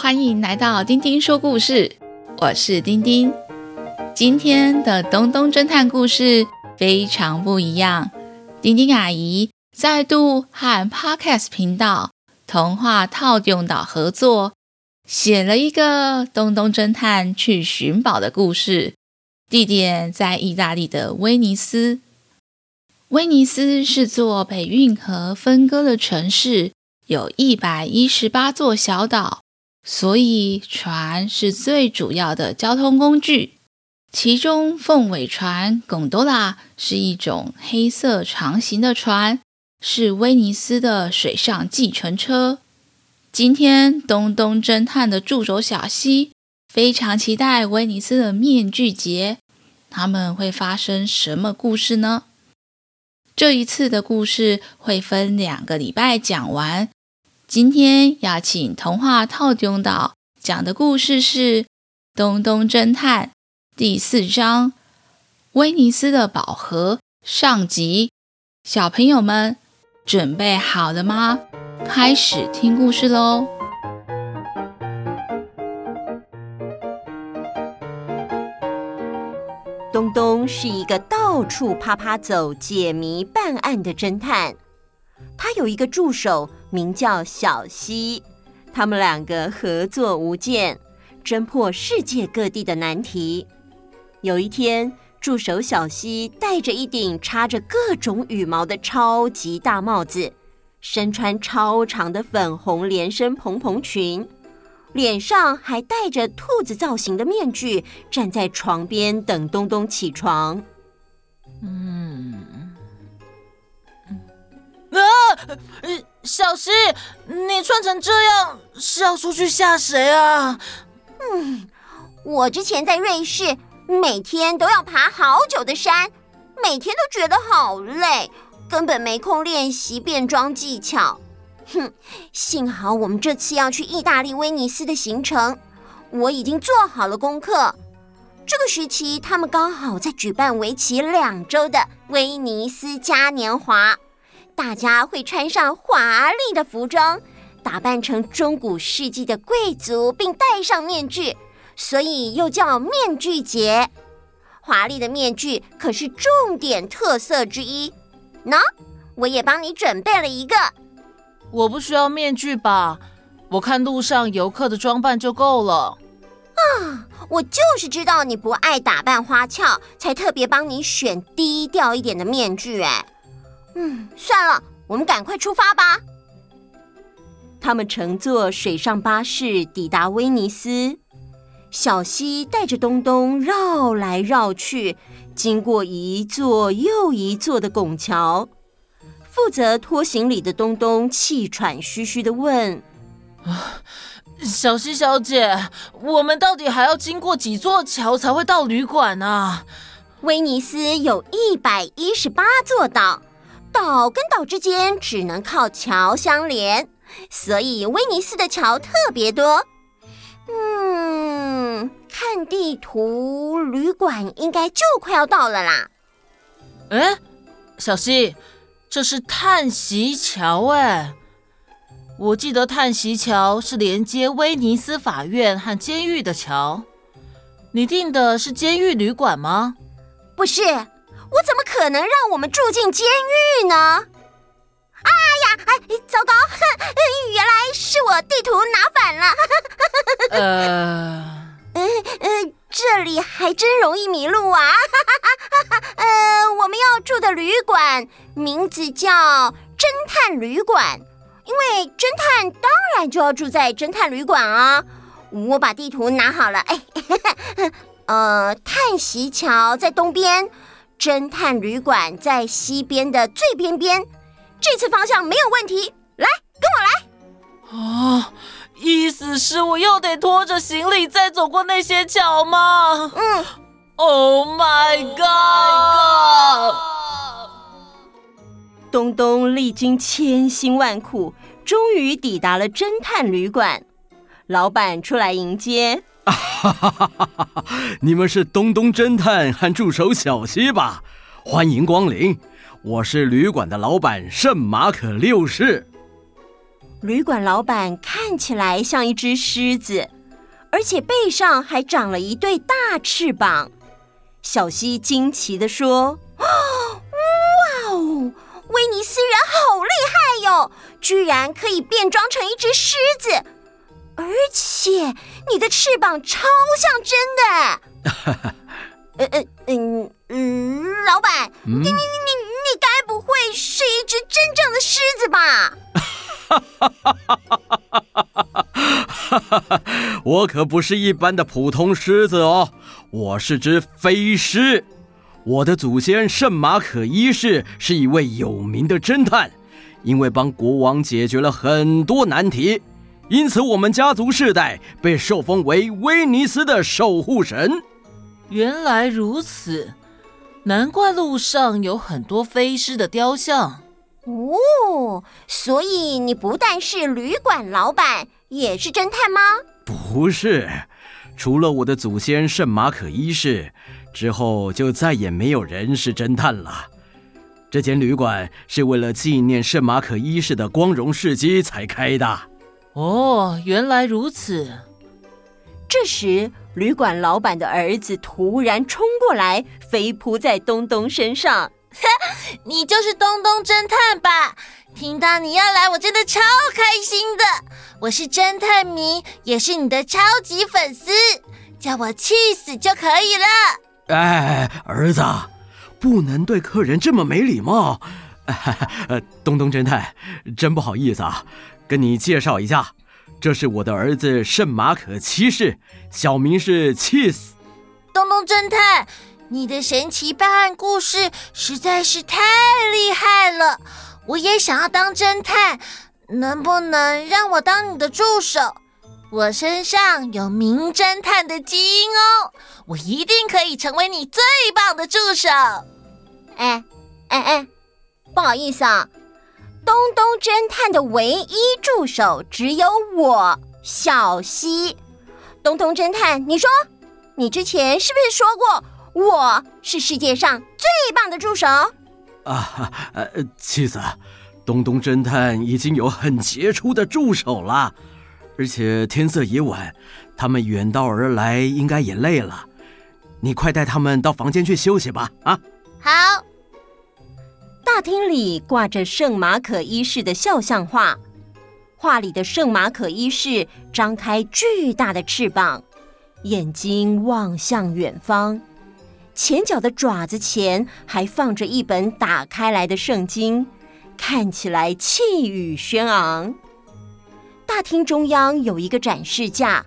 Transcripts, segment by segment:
欢迎来到丁丁说故事，我是丁丁。今天的东东侦探故事非常不一样，丁丁阿姨再度和 Podcast 频道童话套用岛合作，写了一个东东侦探去寻宝的故事，地点在意大利的威尼斯。威尼斯是座被运河分割的城市，有一百一十八座小岛。所以，船是最主要的交通工具。其中，凤尾船贡多拉是一种黑色长形的船，是威尼斯的水上计程车。今天，东东侦探的助手小希非常期待威尼斯的面具节。他们会发生什么故事呢？这一次的故事会分两个礼拜讲完。今天要请童话套中岛讲的故事是《东东侦探》第四章《威尼斯的宝盒》上集。小朋友们准备好了吗？开始听故事喽！东东是一个到处趴趴走、解谜办案的侦探。他有一个助手，名叫小西，他们两个合作无间，侦破世界各地的难题。有一天，助手小西戴着一顶插着各种羽毛的超级大帽子，身穿超长的粉红连身蓬蓬裙，脸上还戴着兔子造型的面具，站在床边等东东起床。嗯。啊，小希，你穿成这样是要出去吓谁啊？嗯，我之前在瑞士，每天都要爬好久的山，每天都觉得好累，根本没空练习变装技巧。哼，幸好我们这次要去意大利威尼斯的行程，我已经做好了功课。这个时期，他们刚好在举办为期两周的威尼斯嘉年华。大家会穿上华丽的服装，打扮成中古世纪的贵族，并戴上面具，所以又叫面具节。华丽的面具可是重点特色之一。喏，我也帮你准备了一个。我不需要面具吧？我看路上游客的装扮就够了。啊，我就是知道你不爱打扮花俏，才特别帮你选低调一点的面具。哎。嗯，算了，我们赶快出发吧。他们乘坐水上巴士抵达威尼斯。小溪带着东东绕来绕去，经过一座又一座的拱桥。负责拖行李的东东气喘吁吁的问：“啊，小溪小姐，我们到底还要经过几座桥才会到旅馆呢？”威尼斯有一百一十八座岛。岛跟岛之间只能靠桥相连，所以威尼斯的桥特别多。嗯，看地图，旅馆应该就快要到了啦。哎，小溪，这是叹息桥哎！我记得叹息桥是连接威尼斯法院和监狱的桥。你订的是监狱旅馆吗？不是。我怎么可能让我们住进监狱呢？哎呀，哎，糟糕！原来是我地图拿反了。呃，嗯嗯，这里还真容易迷路啊。呃，我们要住的旅馆名字叫侦探旅馆，因为侦探当然就要住在侦探旅馆啊。我把地图拿好了。哎，呃，叹息桥在东边。侦探旅馆在西边的最边边，这次方向没有问题。来，跟我来。啊，意思是我又得拖着行李再走过那些桥吗？嗯。Oh my god！东东历经千辛万苦，终于抵达了侦探旅馆。老板出来迎接。哈哈哈哈哈！你们是东东侦探和助手小西吧？欢迎光临，我是旅馆的老板圣马可六世。旅馆老板看起来像一只狮子，而且背上还长了一对大翅膀。小西惊奇地说：“哇哦，威尼斯人好厉害哟，居然可以变装成一只狮子，而且你的翅膀超像真的。”呃呃嗯嗯，老板，你你你你你该不会是一只真正的狮子吧？哈哈哈哈哈哈哈！我可不是一般的普通狮子哦，我是只飞狮。我的祖先圣马可一世是一位有名的侦探，因为帮国王解决了很多难题，因此我们家族世代被受封为威尼斯的守护神。原来如此，难怪路上有很多飞狮的雕像。哦，所以你不但是旅馆老板，也是侦探吗？不是，除了我的祖先圣马可一世，之后就再也没有人是侦探了。这间旅馆是为了纪念圣马可一世的光荣事迹才开的。哦，原来如此。这时，旅馆老板的儿子突然冲过来，飞扑在东东身上。你就是东东侦探吧？听到你要来，我真的超开心的。我是侦探迷，也是你的超级粉丝，叫我气死就可以了。哎，儿子，不能对客人这么没礼貌。呃，东东侦探，真不好意思啊，跟你介绍一下。这是我的儿子圣马可七世，小名是 Cheese。东东侦探，你的神奇办案故事实在是太厉害了，我也想要当侦探，能不能让我当你的助手？我身上有名侦探的基因哦，我一定可以成为你最棒的助手。哎，哎哎，不好意思啊。东东侦探的唯一助手只有我，小西。东东侦探，你说，你之前是不是说过我是世界上最棒的助手？啊，呃，妻子，东东侦探已经有很杰出的助手了，而且天色已晚，他们远道而来，应该也累了。你快带他们到房间去休息吧。啊，好。厅里挂着圣马可一世的肖像画，画里的圣马可一世张开巨大的翅膀，眼睛望向远方，前脚的爪子前还放着一本打开来的圣经，看起来气宇轩昂。大厅中央有一个展示架，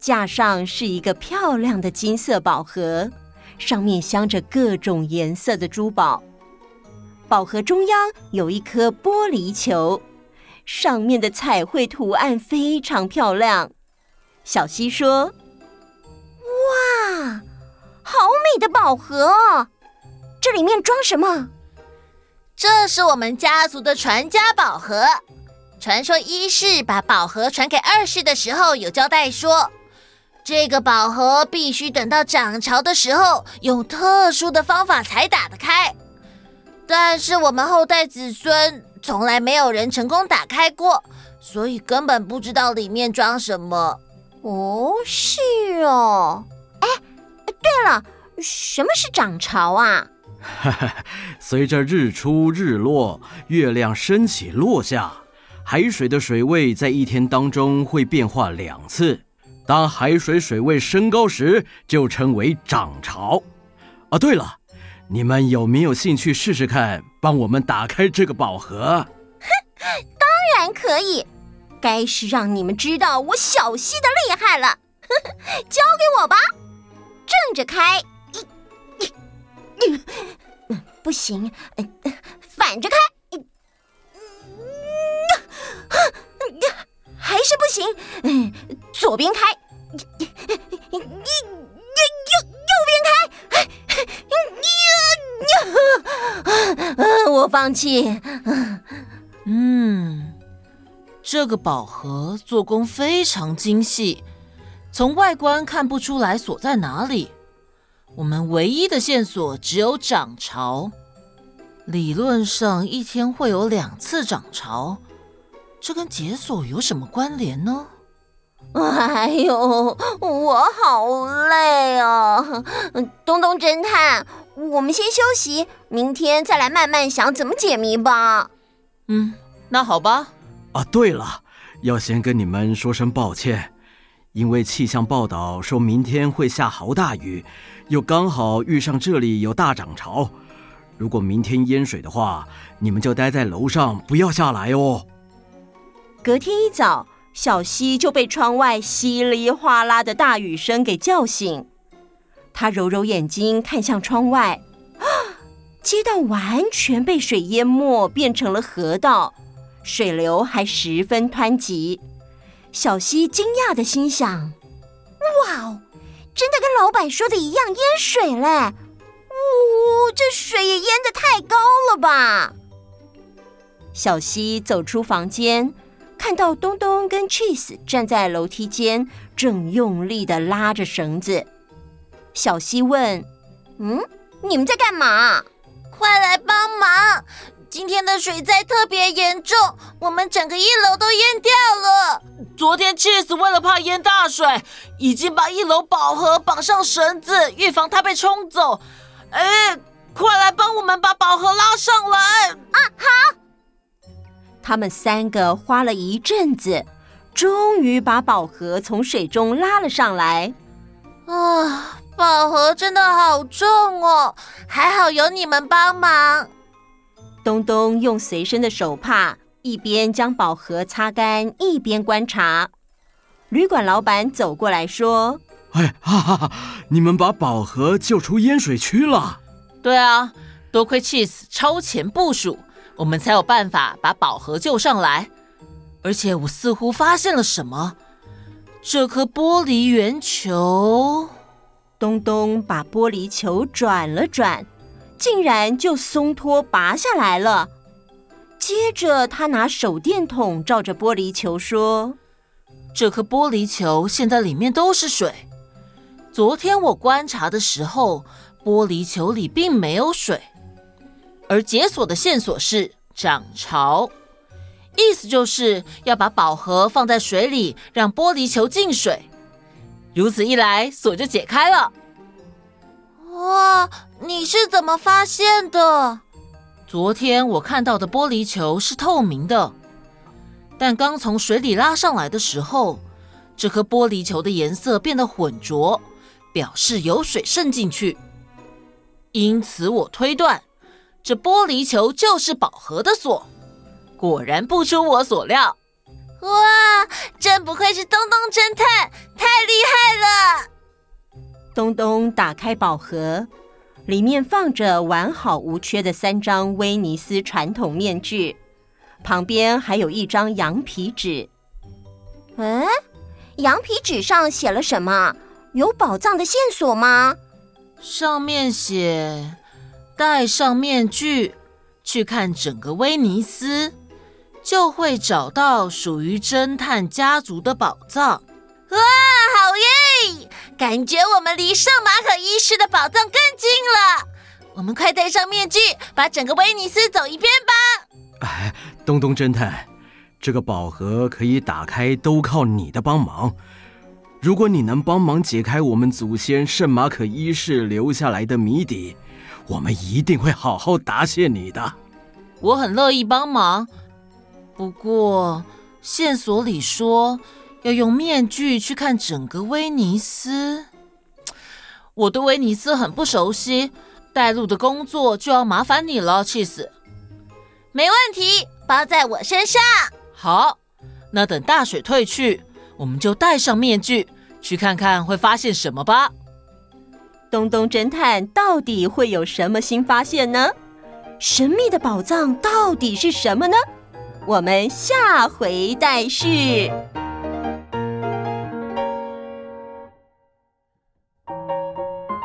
架上是一个漂亮的金色宝盒，上面镶着各种颜色的珠宝。宝盒中央有一颗玻璃球，上面的彩绘图案非常漂亮。小希说：“哇，好美的宝盒！这里面装什么？”“这是我们家族的传家宝盒。传说一世把宝盒传给二世的时候，有交代说，这个宝盒必须等到涨潮的时候，用特殊的方法才打得开。”但是我们后代子孙从来没有人成功打开过，所以根本不知道里面装什么。哦，是哦。哎，对了，什么是涨潮啊？哈哈，随着日出日落，月亮升起落下，海水的水位在一天当中会变化两次。当海水水位升高时，就称为涨潮。啊，对了。你们有没有兴趣试试看，帮我们打开这个宝盒？哼，当然可以。该是让你们知道我小希的厉害了。呵呵，交给我吧。正着开，不行，反着开，还是不行。左边开，我放弃。嗯，这个宝盒做工非常精细，从外观看不出来锁在哪里。我们唯一的线索只有涨潮。理论上一天会有两次涨潮，这跟解锁有什么关联呢？哎呦，我好累哦！东东侦探，我们先休息，明天再来慢慢想怎么解谜吧。嗯，那好吧。啊，对了，要先跟你们说声抱歉，因为气象报道说明天会下好大雨，又刚好遇上这里有大涨潮。如果明天淹水的话，你们就待在楼上，不要下来哦。隔天一早，小溪就被窗外稀里哗啦的大雨声给叫醒。他揉揉眼睛，看向窗外，啊，街道完全被水淹没，变成了河道。水流还十分湍急，小溪惊讶的心想：“哇哦，真的跟老板说的一样淹水嘞！呜、哦，这水也淹得太高了吧！”小溪走出房间，看到东东跟 Cheese 站在楼梯间，正用力的拉着绳子。小溪问：“嗯，你们在干嘛？快来帮忙！”今天的水灾特别严重，我们整个一楼都淹掉了。昨天 Cheese 为了怕淹大水，已经把一楼宝盒绑上绳子，预防它被冲走。哎，快来帮我们把宝盒拉上来！啊，好。他们三个花了一阵子，终于把宝盒从水中拉了上来。啊，宝盒真的好重哦，还好有你们帮忙。东东用随身的手帕一边将宝盒擦干，一边观察。旅馆老板走过来说：“哎，哈哈哈！你们把宝盒救出淹水区了？对啊，多亏 Cheese 超前部署，我们才有办法把宝盒救上来。而且我似乎发现了什么，这颗玻璃圆球。”东东把玻璃球转了转。竟然就松脱拔下来了。接着，他拿手电筒照着玻璃球说：“这颗玻璃球现在里面都是水。昨天我观察的时候，玻璃球里并没有水。而解锁的线索是涨潮，意思就是要把宝盒放在水里，让玻璃球进水。如此一来，锁就解开了。”哇，你是怎么发现的？昨天我看到的玻璃球是透明的，但刚从水里拉上来的时候，这颗玻璃球的颜色变得浑浊，表示有水渗进去。因此我推断，这玻璃球就是宝盒的锁。果然不出我所料。哇，真不愧是东东侦探，太厉害了！东东打开宝盒，里面放着完好无缺的三张威尼斯传统面具，旁边还有一张羊皮纸。嗯，羊皮纸上写了什么？有宝藏的线索吗？上面写：戴上面具，去看整个威尼斯，就会找到属于侦探家族的宝藏。哇，好耶！感觉我们离圣马可一世的宝藏更近了。我们快戴上面具，把整个威尼斯走一遍吧。哎，东东侦探，这个宝盒可以打开，都靠你的帮忙。如果你能帮忙解开我们祖先圣马可一世留下来的谜底，我们一定会好好答谢你的。我很乐意帮忙，不过线索里说。要用面具去看整个威尼斯，我对威尼斯很不熟悉，带路的工作就要麻烦你了，Cheese。没问题，包在我身上。好，那等大水退去，我们就戴上面具去看看会发现什么吧。东东侦探到底会有什么新发现呢？神秘的宝藏到底是什么呢？我们下回再续。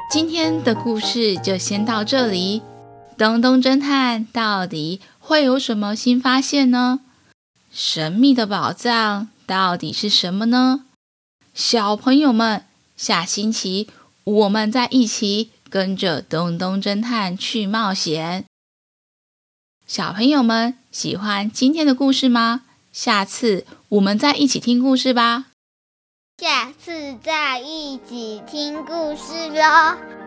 今天的故事就先到这里。东东侦探到底会有什么新发现呢？神秘的宝藏到底是什么呢？小朋友们，下星期我们再一起跟着东东侦探去冒险。小朋友们喜欢今天的故事吗？下次我们再一起听故事吧。下次再一起听故事喽。